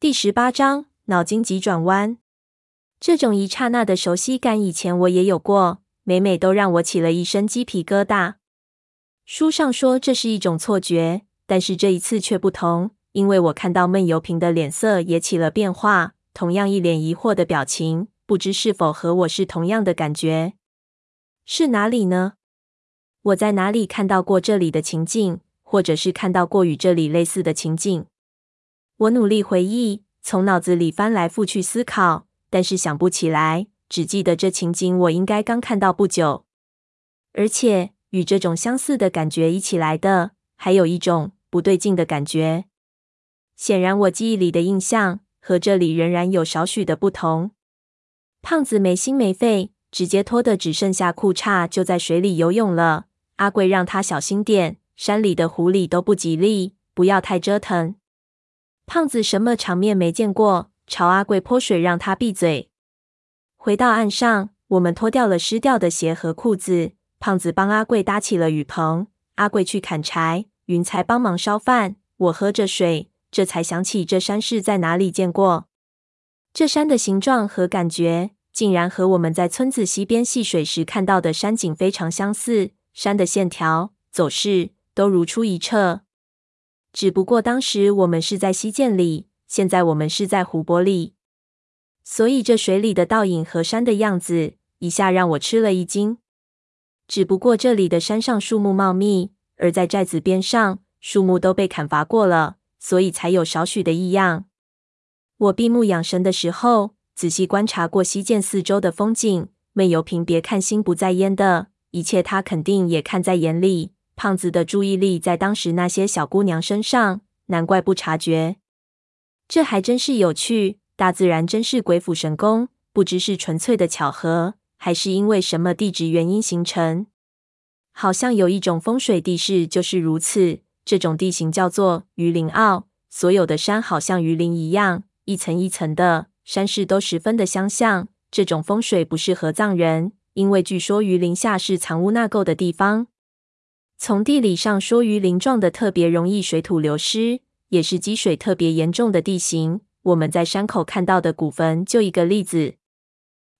第十八章，脑筋急转弯。这种一刹那的熟悉感，以前我也有过，每每都让我起了一身鸡皮疙瘩。书上说这是一种错觉，但是这一次却不同，因为我看到闷油瓶的脸色也起了变化，同样一脸疑惑的表情，不知是否和我是同样的感觉？是哪里呢？我在哪里看到过这里的情境，或者是看到过与这里类似的情境？我努力回忆，从脑子里翻来覆去思考，但是想不起来，只记得这情景我应该刚看到不久。而且与这种相似的感觉一起来的，还有一种不对劲的感觉。显然，我记忆里的印象和这里仍然有少许的不同。胖子没心没肺，直接脱得只剩下裤衩，就在水里游泳了。阿贵让他小心点，山里的狐狸都不吉利，不要太折腾。胖子什么场面没见过，朝阿贵泼水，让他闭嘴。回到岸上，我们脱掉了湿掉的鞋和裤子。胖子帮阿贵搭起了雨棚，阿贵去砍柴，云才帮忙烧饭。我喝着水，这才想起这山是在哪里见过。这山的形状和感觉，竟然和我们在村子溪边戏水时看到的山景非常相似，山的线条、走势都如出一辙。只不过当时我们是在溪涧里，现在我们是在湖泊里，所以这水里的倒影和山的样子，一下让我吃了一惊。只不过这里的山上树木茂密，而在寨子边上，树木都被砍伐过了，所以才有少许的异样。我闭目养神的时候，仔细观察过溪涧四周的风景。闷油瓶别看心不在焉的，一切他肯定也看在眼里。胖子的注意力在当时那些小姑娘身上，难怪不察觉。这还真是有趣，大自然真是鬼斧神工，不知是纯粹的巧合，还是因为什么地质原因形成。好像有一种风水地势就是如此，这种地形叫做鱼鳞凹。所有的山好像鱼鳞一样，一层一层的，山势都十分的相像。这种风水不适合葬人，因为据说鱼鳞下是藏污纳垢的地方。从地理上说，鱼鳞状的特别容易水土流失，也是积水特别严重的地形。我们在山口看到的古坟就一个例子。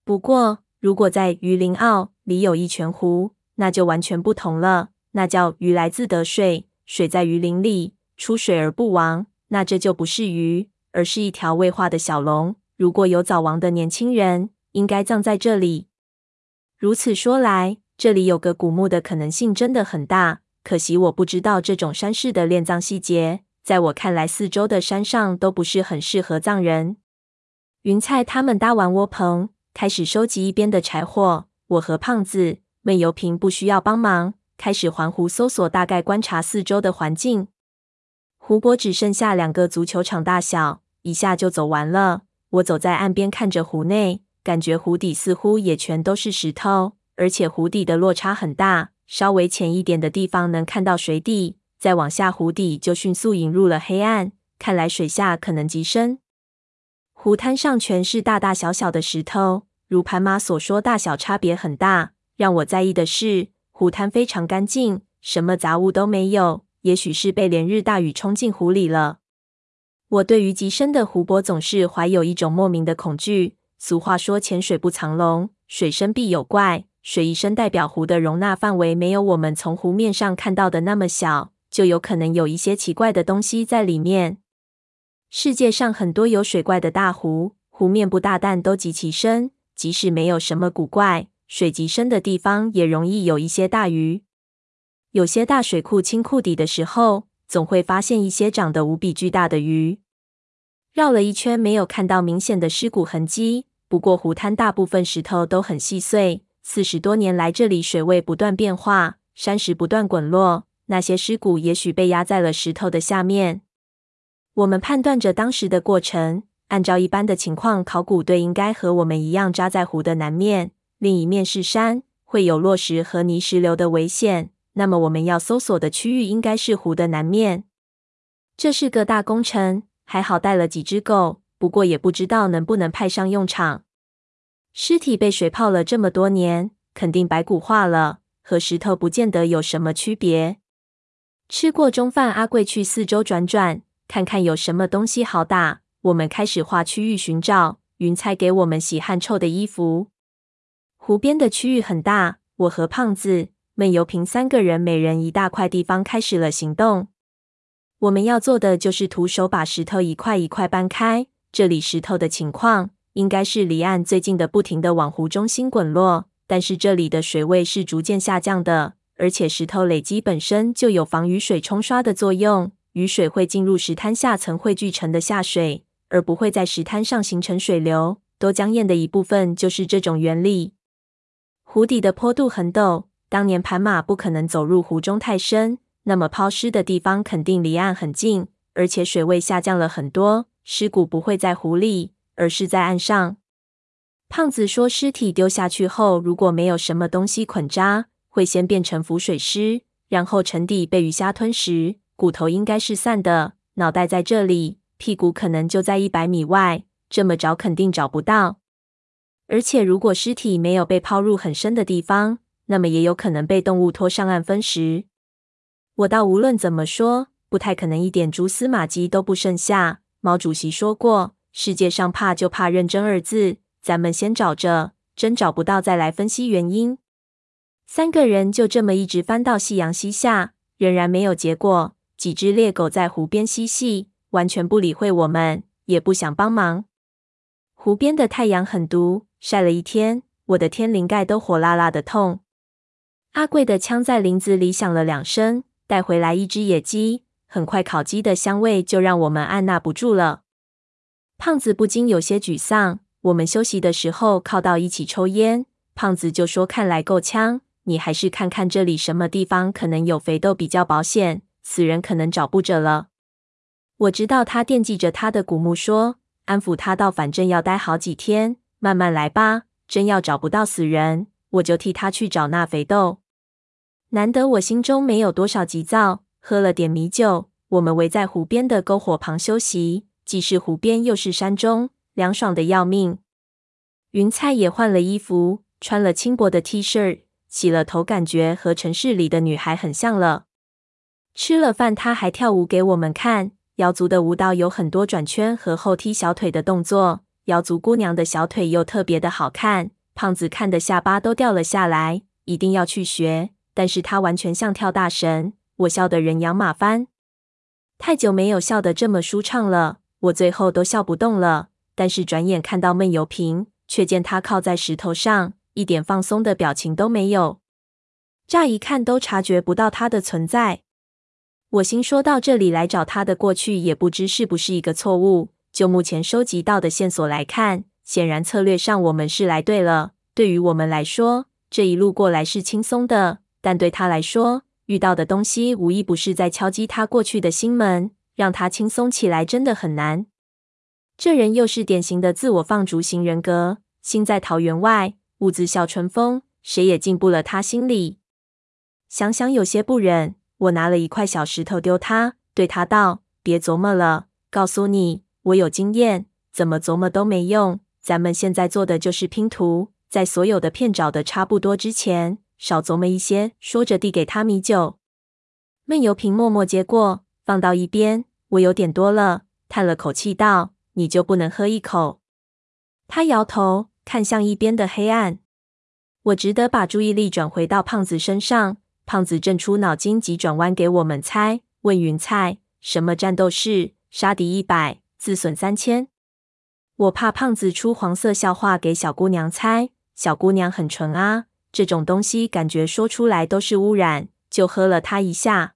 不过，如果在鱼鳞坳里有一泉湖，那就完全不同了。那叫鱼来自得水，水在鱼鳞里出水而不亡，那这就不是鱼，而是一条未化的小龙。如果有早亡的年轻人，应该葬在这里。如此说来，这里有个古墓的可能性真的很大，可惜我不知道这种山势的殓葬细节。在我看来，四周的山上都不是很适合葬人。云菜他们搭完窝棚，开始收集一边的柴火。我和胖子、闷油瓶不需要帮忙，开始环湖搜索，大概观察四周的环境。湖泊只剩下两个足球场大小，一下就走完了。我走在岸边，看着湖内，感觉湖底似乎也全都是石头。而且湖底的落差很大，稍微浅一点的地方能看到水底，再往下湖底就迅速引入了黑暗。看来水下可能极深。湖滩上全是大大小小的石头，如盘马所说，大小差别很大。让我在意的是，湖滩非常干净，什么杂物都没有。也许是被连日大雨冲进湖里了。我对于极深的湖泊总是怀有一种莫名的恐惧。俗话说：“浅水不藏龙，水深必有怪。”水一深代表湖的容纳范围没有我们从湖面上看到的那么小，就有可能有一些奇怪的东西在里面。世界上很多有水怪的大湖，湖面不大，但都极其深。即使没有什么古怪，水极深的地方也容易有一些大鱼。有些大水库清库底的时候，总会发现一些长得无比巨大的鱼。绕了一圈，没有看到明显的尸骨痕迹。不过湖滩大部分石头都很细碎。四十多年来，这里水位不断变化，山石不断滚落，那些尸骨也许被压在了石头的下面。我们判断着当时的过程，按照一般的情况，考古队应该和我们一样扎在湖的南面，另一面是山，会有落石和泥石流的危险。那么我们要搜索的区域应该是湖的南面。这是个大工程，还好带了几只狗，不过也不知道能不能派上用场。尸体被水泡了这么多年，肯定白骨化了，和石头不见得有什么区别。吃过中饭，阿贵去四周转转，看看有什么东西好打。我们开始画区域寻找。云彩给我们洗汗臭的衣服。湖边的区域很大，我和胖子、闷油瓶三个人每人一大块地方开始了行动。我们要做的就是徒手把石头一块一块搬开。这里石头的情况应该是离岸最近的，不停地往湖中心滚落。但是这里的水位是逐渐下降的，而且石头累积本身就有防雨水冲刷的作用，雨水会进入石滩下层汇聚成的下水。而不会在石滩上形成水流，多江堰的一部分就是这种原理。湖底的坡度很陡，当年盘马不可能走入湖中太深，那么抛尸的地方肯定离岸很近，而且水位下降了很多，尸骨不会在湖里，而是在岸上。胖子说，尸体丢下去后，如果没有什么东西捆扎，会先变成浮水尸，然后沉底被鱼虾吞食，骨头应该是散的，脑袋在这里。屁股可能就在一百米外，这么找肯定找不到。而且，如果尸体没有被抛入很深的地方，那么也有可能被动物拖上岸分食。我倒无论怎么说，不太可能一点蛛丝马迹都不剩下。毛主席说过：“世界上怕就怕认真二字。”咱们先找着，真找不到再来分析原因。三个人就这么一直翻到夕阳西下，仍然没有结果。几只猎狗在湖边嬉戏。完全不理会我们，也不想帮忙。湖边的太阳很毒，晒了一天，我的天灵盖都火辣辣的痛。阿贵的枪在林子里响了两声，带回来一只野鸡，很快烤鸡的香味就让我们按捺不住了。胖子不禁有些沮丧。我们休息的时候靠到一起抽烟，胖子就说：“看来够呛，你还是看看这里什么地方可能有肥豆比较保险，死人可能找不着了。”我知道他惦记着他的古墓说，安抚他道，反正要待好几天，慢慢来吧。真要找不到死人，我就替他去找那肥豆。难得我心中没有多少急躁，喝了点米酒，我们围在湖边的篝火旁休息，既是湖边又是山中，凉爽的要命。云彩也换了衣服，穿了轻薄的 T 恤，洗了头，感觉和城市里的女孩很像了。吃了饭，她还跳舞给我们看。瑶族的舞蹈有很多转圈和后踢小腿的动作，瑶族姑娘的小腿又特别的好看，胖子看的下巴都掉了下来，一定要去学。但是他完全像跳大神，我笑得人仰马翻。太久没有笑得这么舒畅了，我最后都笑不动了。但是转眼看到闷油瓶，却见他靠在石头上，一点放松的表情都没有，乍一看都察觉不到他的存在。我心说到这里来找他的过去，也不知是不是一个错误。就目前收集到的线索来看，显然策略上我们是来对了。对于我们来说，这一路过来是轻松的；但对他来说，遇到的东西无一不是在敲击他过去的心门，让他轻松起来真的很难。这人又是典型的自我放逐型人格，心在桃源外，兀自笑春风，谁也进不了他心里。想想有些不忍。我拿了一块小石头丢他，对他道：“别琢磨了，告诉你，我有经验，怎么琢磨都没用。咱们现在做的就是拼图，在所有的片找的差不多之前，少琢磨一些。”说着递给他米酒，闷油瓶默默接过，放到一边。我有点多了，叹了口气道：“你就不能喝一口？”他摇头，看向一边的黑暗。我只得把注意力转回到胖子身上。胖子正出脑筋急转弯给我们猜，问云彩什么战斗是杀敌一百，自损三千。我怕胖子出黄色笑话给小姑娘猜，小姑娘很纯啊，这种东西感觉说出来都是污染，就喝了他一下。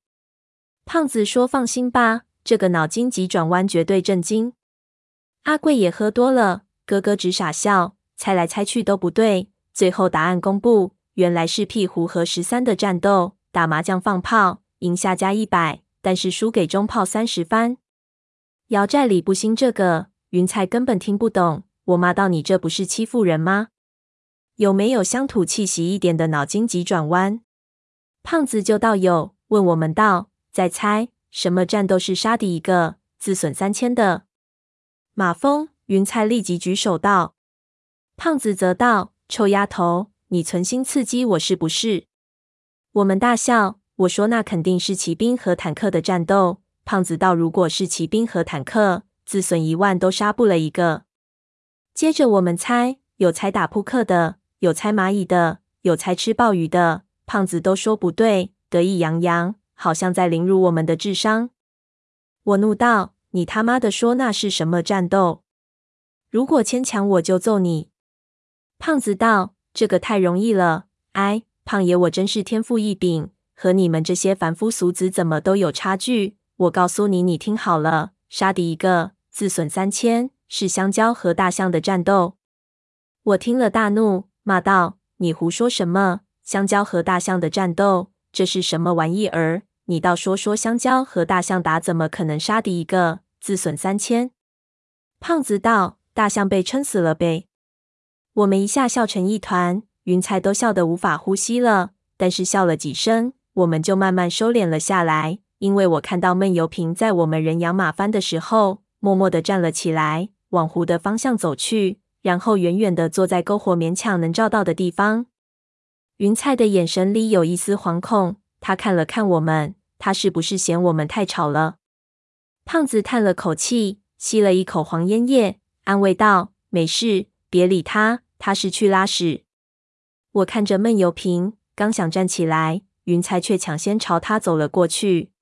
胖子说：“放心吧，这个脑筋急转弯绝对震惊。”阿贵也喝多了，咯咯直傻笑，猜来猜去都不对，最后答案公布。原来是屁湖和十三的战斗，打麻将放炮，赢下加一百，但是输给中炮三十番。瑶寨里不兴这个，云彩根本听不懂。我骂道：“你这不是欺负人吗？有没有乡土气息一点的脑筋急转弯？”胖子就道有，问我们道：“再猜什么战斗是杀敌一个，自损三千的？”马蜂。云彩立即举手道。胖子则道：“臭丫头。”你存心刺激我是不是？我们大笑。我说那肯定是骑兵和坦克的战斗。胖子道：如果是骑兵和坦克，自损一万都杀不了一个。接着我们猜，有猜打扑克的，有猜蚂蚁的，有猜吃鲍鱼的。胖子都说不对，得意洋洋，好像在凌辱我们的智商。我怒道：“你他妈的说那是什么战斗？如果牵强，我就揍你。”胖子道：“这个太容易了。哎，胖爷，我真是天赋异禀，和你们这些凡夫俗子怎么都有差距。我告诉你，你听好了，杀敌一个，自损三千，是香蕉和大象的战斗。”我听了大怒，骂道：“你胡说什么？香蕉和大象的战斗，这是什么玩意儿？你倒说说，香蕉和大象打，怎么可能杀敌一个，自损三千？”胖子道：“大象被撑死了呗。”我们一下笑成一团，云彩都笑得无法呼吸了。但是笑了几声，我们就慢慢收敛了下来，因为我看到闷油瓶在我们人仰马翻的时候，默默地站了起来，往湖的方向走去。然后远远地坐在篝火勉强能照到的地方。云彩的眼神里有一丝惶恐，他看了看我们，他是不是嫌我们太吵了？胖子叹了口气，吸了一口黄烟叶，安慰道：“没事，别理他，他是去拉屎。”我看着闷油瓶，刚想站起来，云彩却抢先朝他走了过去。